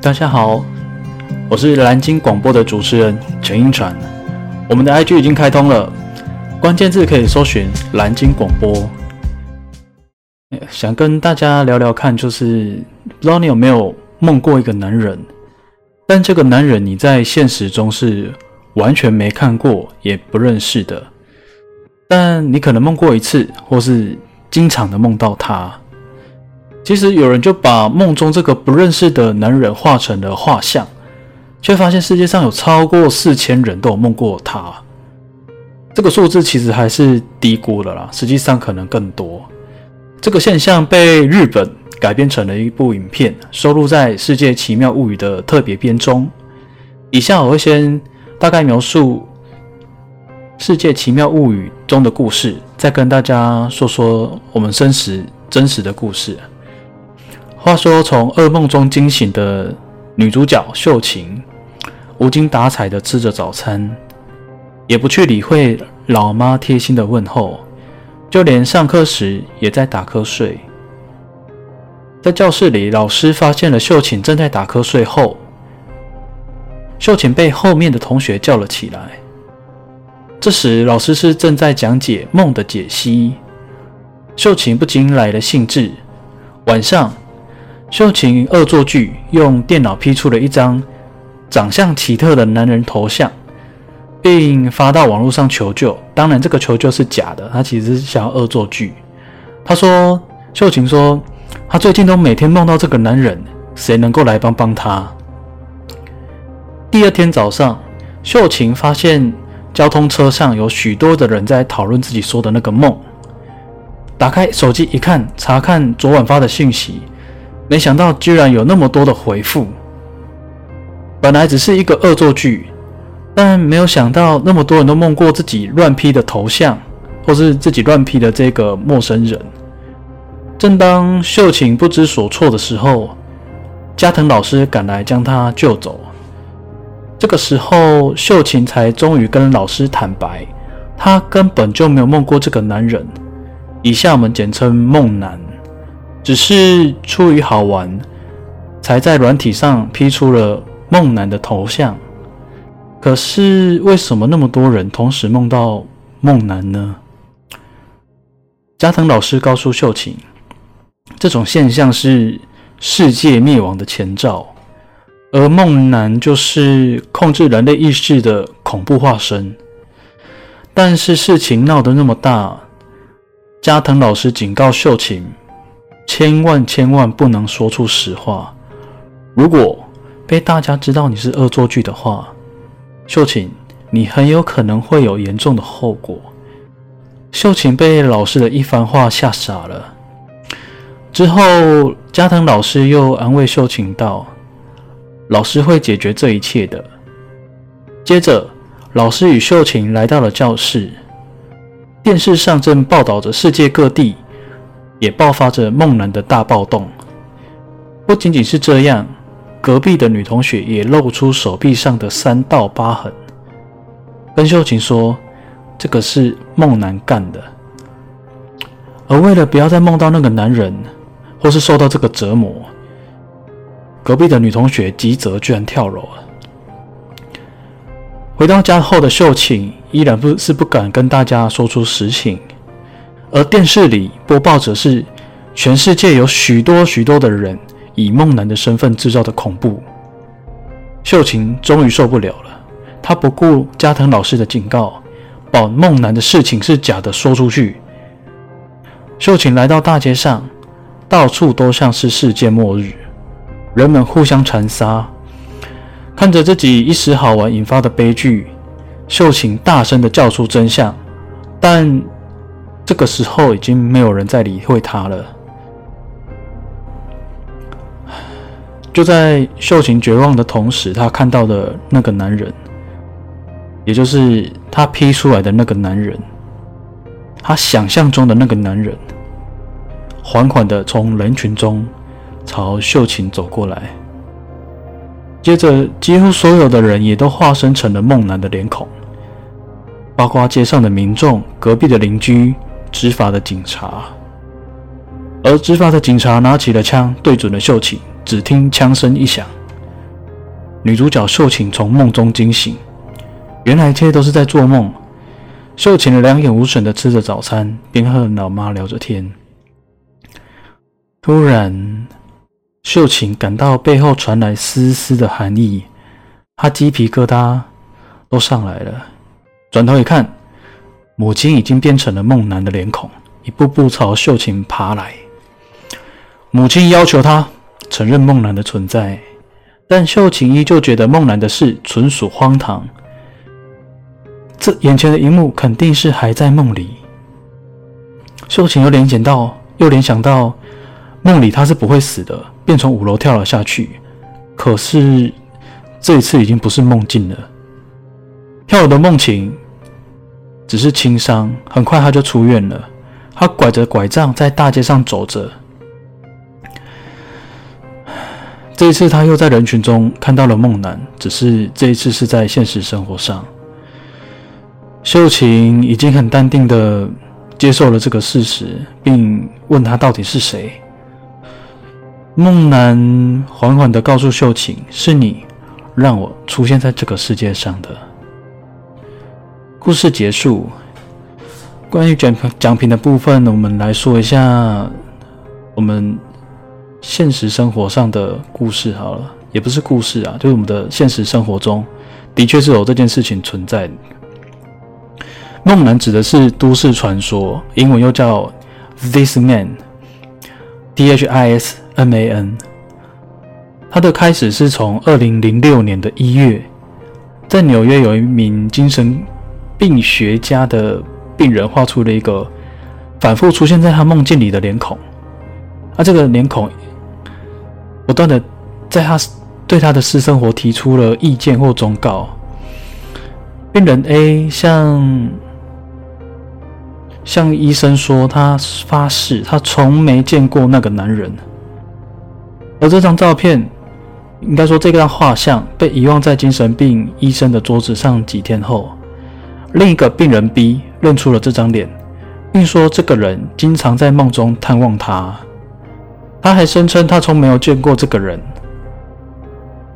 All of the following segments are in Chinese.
大家好，我是蓝鲸广播的主持人陈英传。我们的 IG 已经开通了，关键字可以搜寻蓝鲸广播。想跟大家聊聊看，就是不知道你有没有梦过一个男人，但这个男人你在现实中是完全没看过也不认识的，但你可能梦过一次，或是经常的梦到他。其实有人就把梦中这个不认识的男人画成了画像，却发现世界上有超过四千人都有梦过他。这个数字其实还是低估了啦，实际上可能更多。这个现象被日本改编成了一部影片，收录在《世界奇妙物语》的特别篇中。以下我会先大概描述《世界奇妙物语》中的故事，再跟大家说说我们真实真实的故事。话说，从噩梦中惊醒的女主角秀琴，无精打采地吃着早餐，也不去理会老妈贴心的问候，就连上课时也在打瞌睡。在教室里，老师发现了秀琴正在打瞌睡后，秀琴被后面的同学叫了起来。这时，老师是正在讲解梦的解析，秀琴不禁来了兴致。晚上。秀琴恶作剧，用电脑 P 出了一张长相奇特的男人头像，并发到网络上求救。当然，这个求救是假的，他其实是想要恶作剧。他说：“秀琴说，他最近都每天梦到这个男人，谁能够来帮帮他？”第二天早上，秀琴发现交通车上有许多的人在讨论自己说的那个梦。打开手机一看，查看昨晚发的信息。没想到居然有那么多的回复。本来只是一个恶作剧，但没有想到那么多人都梦过自己乱 P 的头像，或是自己乱 P 的这个陌生人。正当秀琴不知所措的时候，加藤老师赶来将她救走。这个时候，秀琴才终于跟老师坦白，她根本就没有梦过这个男人。以下我们简称梦男。只是出于好玩，才在软体上 P 出了梦男的头像。可是为什么那么多人同时梦到梦男呢？加藤老师告诉秀琴，这种现象是世界灭亡的前兆，而梦男就是控制人类意识的恐怖化身。但是事情闹得那么大，加藤老师警告秀琴。千万千万不能说出实话。如果被大家知道你是恶作剧的话，秀琴，你很有可能会有严重的后果。秀琴被老师的一番话吓傻了。之后，加藤老师又安慰秀琴道：“老师会解决这一切的。”接着，老师与秀琴来到了教室。电视上正报道着世界各地。也爆发着梦男的大暴动。不仅仅是这样，隔壁的女同学也露出手臂上的三道疤痕，跟秀琴说：“这个是梦男干的。”而为了不要再梦到那个男人，或是受到这个折磨，隔壁的女同学吉泽居然跳楼了。回到家后的秀琴依然不是不敢跟大家说出实情。而电视里播报着是全世界有许多许多的人以梦男的身份制造的恐怖。秀琴终于受不了了，她不顾加藤老师的警告，把梦男的事情是假的说出去。秀琴来到大街上，到处都像是世界末日，人们互相残杀。看着自己一时好玩引发的悲剧，秀琴大声的叫出真相，但。这个时候已经没有人再理会他了。就在秀琴绝望的同时，她看到的那个男人，也就是他 P 出来的那个男人，他想象中的那个男人，缓缓的从人群中朝秀琴走过来。接着，几乎所有的人也都化身成了梦男的脸孔，包括街上的民众、隔壁的邻居。执法的警察，而执法的警察拿起了枪，对准了秀琴。只听枪声一响，女主角秀琴从梦中惊醒，原来一切都是在做梦。秀琴两眼无神的吃着早餐，边和老妈聊着天。突然，秀琴感到背后传来丝丝的寒意，她鸡皮疙瘩都上来了。转头一看，母亲已经变成了梦男的脸孔，一步步朝秀琴爬来。母亲要求她承认梦男的存在，但秀琴依旧觉得梦男的事纯属荒唐。这眼前的一幕肯定是还在梦里。秀琴又联想到，又联想到梦里他是不会死的，便从五楼跳了下去。可是这一次已经不是梦境了。跳楼的梦情只是轻伤，很快他就出院了。他拐着拐杖在大街上走着。这一次他又在人群中看到了梦男，只是这一次是在现实生活上。秀琴已经很淡定的接受了这个事实，并问他到底是谁。梦男缓缓的告诉秀琴：“是你让我出现在这个世界上的。”故事结束。关于奖奖品的部分，我们来说一下我们现实生活上的故事好了，也不是故事啊，就是我们的现实生活中的确是有这件事情存在。梦男指的是都市传说，英文又叫 This Man，T H I S M A N。它的开始是从二零零六年的一月，在纽约有一名精神病学家的病人画出了一个反复出现在他梦境里的脸孔，而这个脸孔不断的在他对他的私生活提出了意见或忠告。病人 A 向向医生说，他发誓他从没见过那个男人。而这张照片，应该说这张画像被遗忘在精神病医生的桌子上几天后，另一个病人 B 认出了这张脸，并说这个人经常在梦中探望他。他还声称他从没有见过这个人。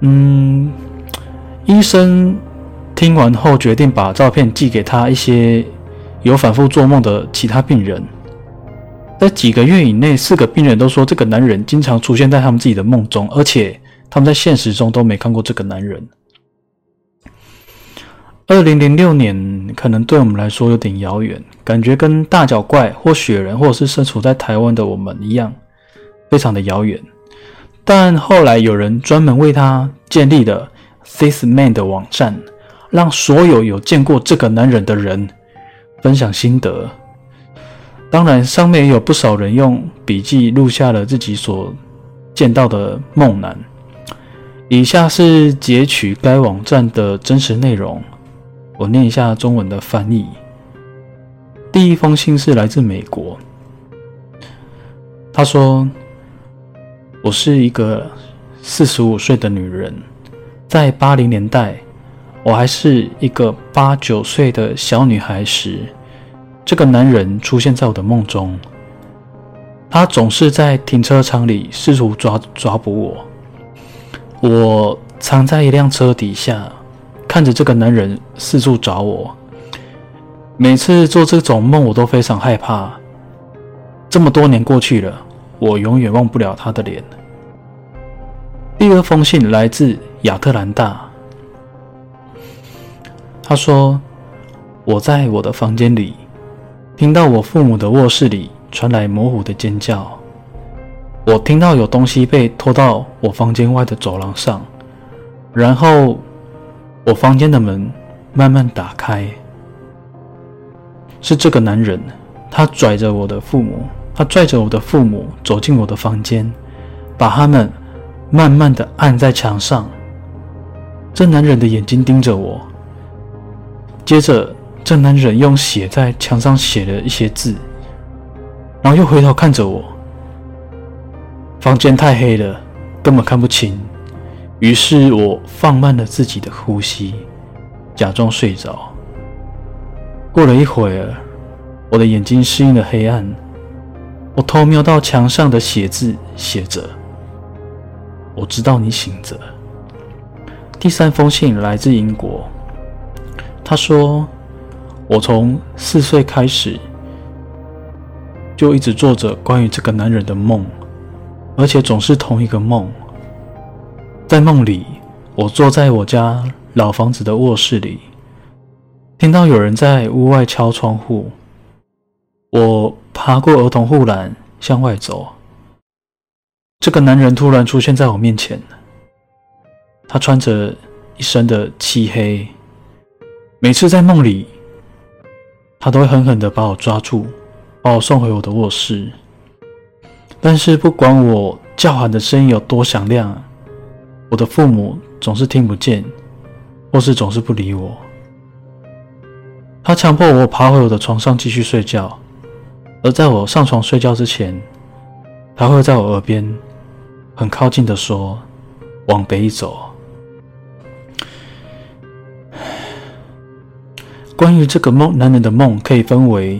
嗯，医生听完后决定把照片寄给他一些。有反复做梦的其他病人，在几个月以内，四个病人都说这个男人经常出现在他们自己的梦中，而且他们在现实中都没看过这个男人。二零零六年可能对我们来说有点遥远，感觉跟大脚怪或雪人，或者是身处在台湾的我们一样，非常的遥远。但后来有人专门为他建立了 This Man 的网站，让所有有见过这个男人的人。分享心得，当然上面也有不少人用笔记录下了自己所见到的梦男。以下是截取该网站的真实内容，我念一下中文的翻译。第一封信是来自美国，他说：“我是一个四十五岁的女人，在八零年代。”我还是一个八九岁的小女孩时，这个男人出现在我的梦中。他总是在停车场里试图抓抓捕我。我藏在一辆车底下，看着这个男人四处找我。每次做这种梦，我都非常害怕。这么多年过去了，我永远忘不了他的脸。第二封信来自亚特兰大。他说：“我在我的房间里，听到我父母的卧室里传来模糊的尖叫。我听到有东西被拖到我房间外的走廊上，然后我房间的门慢慢打开。是这个男人，他拽着我的父母，他拽着我的父母走进我的房间，把他们慢慢的按在墙上。这男人的眼睛盯着我。”接着，这男人用写在墙上写了一些字，然后又回头看着我。房间太黑了，根本看不清。于是我放慢了自己的呼吸，假装睡着。过了一会儿，我的眼睛适应了黑暗，我偷瞄到墙上的写字，写着：“我知道你醒着。”第三封信来自英国。他说：“我从四岁开始就一直做着关于这个男人的梦，而且总是同一个梦。在梦里，我坐在我家老房子的卧室里，听到有人在屋外敲窗户。我爬过儿童护栏向外走。这个男人突然出现在我面前。他穿着一身的漆黑。”每次在梦里，他都会狠狠地把我抓住，把我送回我的卧室。但是不管我叫喊的声音有多响亮，我的父母总是听不见，或是总是不理我。他强迫我爬回我的床上继续睡觉，而在我上床睡觉之前，他会在我耳边很靠近的说：“往北走。”关于这个梦，男人的梦可以分为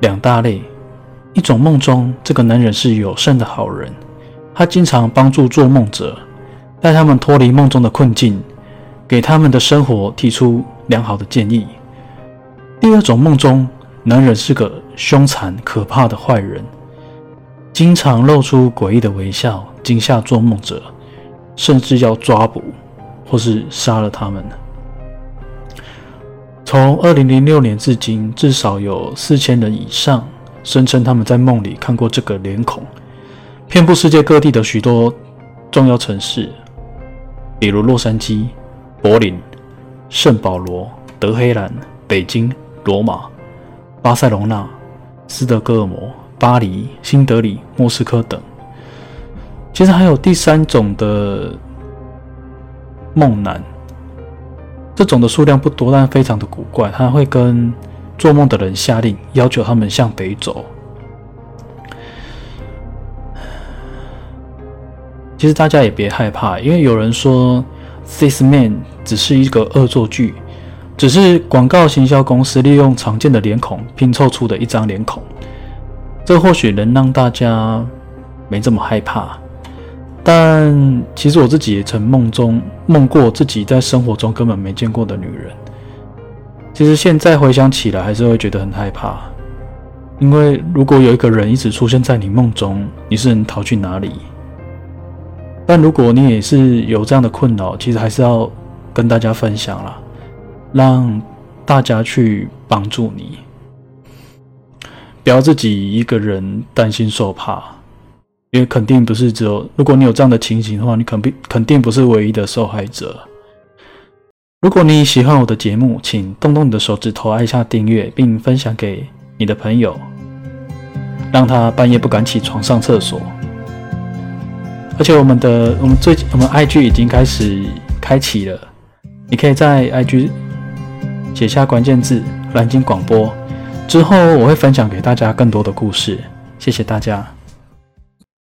两大类。一种梦中这个男人是有善的好人，他经常帮助做梦者，带他们脱离梦中的困境，给他们的生活提出良好的建议。第二种梦中，男人是个凶残可怕的坏人，经常露出诡异的微笑，惊吓做梦者，甚至要抓捕或是杀了他们。从二零零六年至今，至少有四千人以上声称他们在梦里看过这个脸孔，遍布世界各地的许多重要城市，比如洛杉矶、柏林、圣保罗、德黑兰、北京、罗马、巴塞隆纳、斯德哥尔摩、巴黎、新德里、莫斯科等。其实还有第三种的梦男。这种的数量不多，但非常的古怪。他会跟做梦的人下令，要求他们向北走。其实大家也别害怕，因为有人说《This Man》只是一个恶作剧，只是广告行销公司利用常见的脸孔拼凑出的一张脸孔。这或许能让大家没这么害怕。但其实我自己也曾梦中梦过自己在生活中根本没见过的女人。其实现在回想起来，还是会觉得很害怕。因为如果有一个人一直出现在你梦中，你是能逃去哪里？但如果你也是有这样的困扰，其实还是要跟大家分享啦，让大家去帮助你，不要自己一个人担心受怕。因为肯定不是只有，如果你有这样的情形的话，你肯定肯定不是唯一的受害者。如果你喜欢我的节目，请动动你的手指头按下订阅，并分享给你的朋友，让他半夜不敢起床上厕所。而且我们的我们最我们 IG 已经开始开启了，你可以在 IG 写下关键字“蓝鲸广播”，之后我会分享给大家更多的故事。谢谢大家。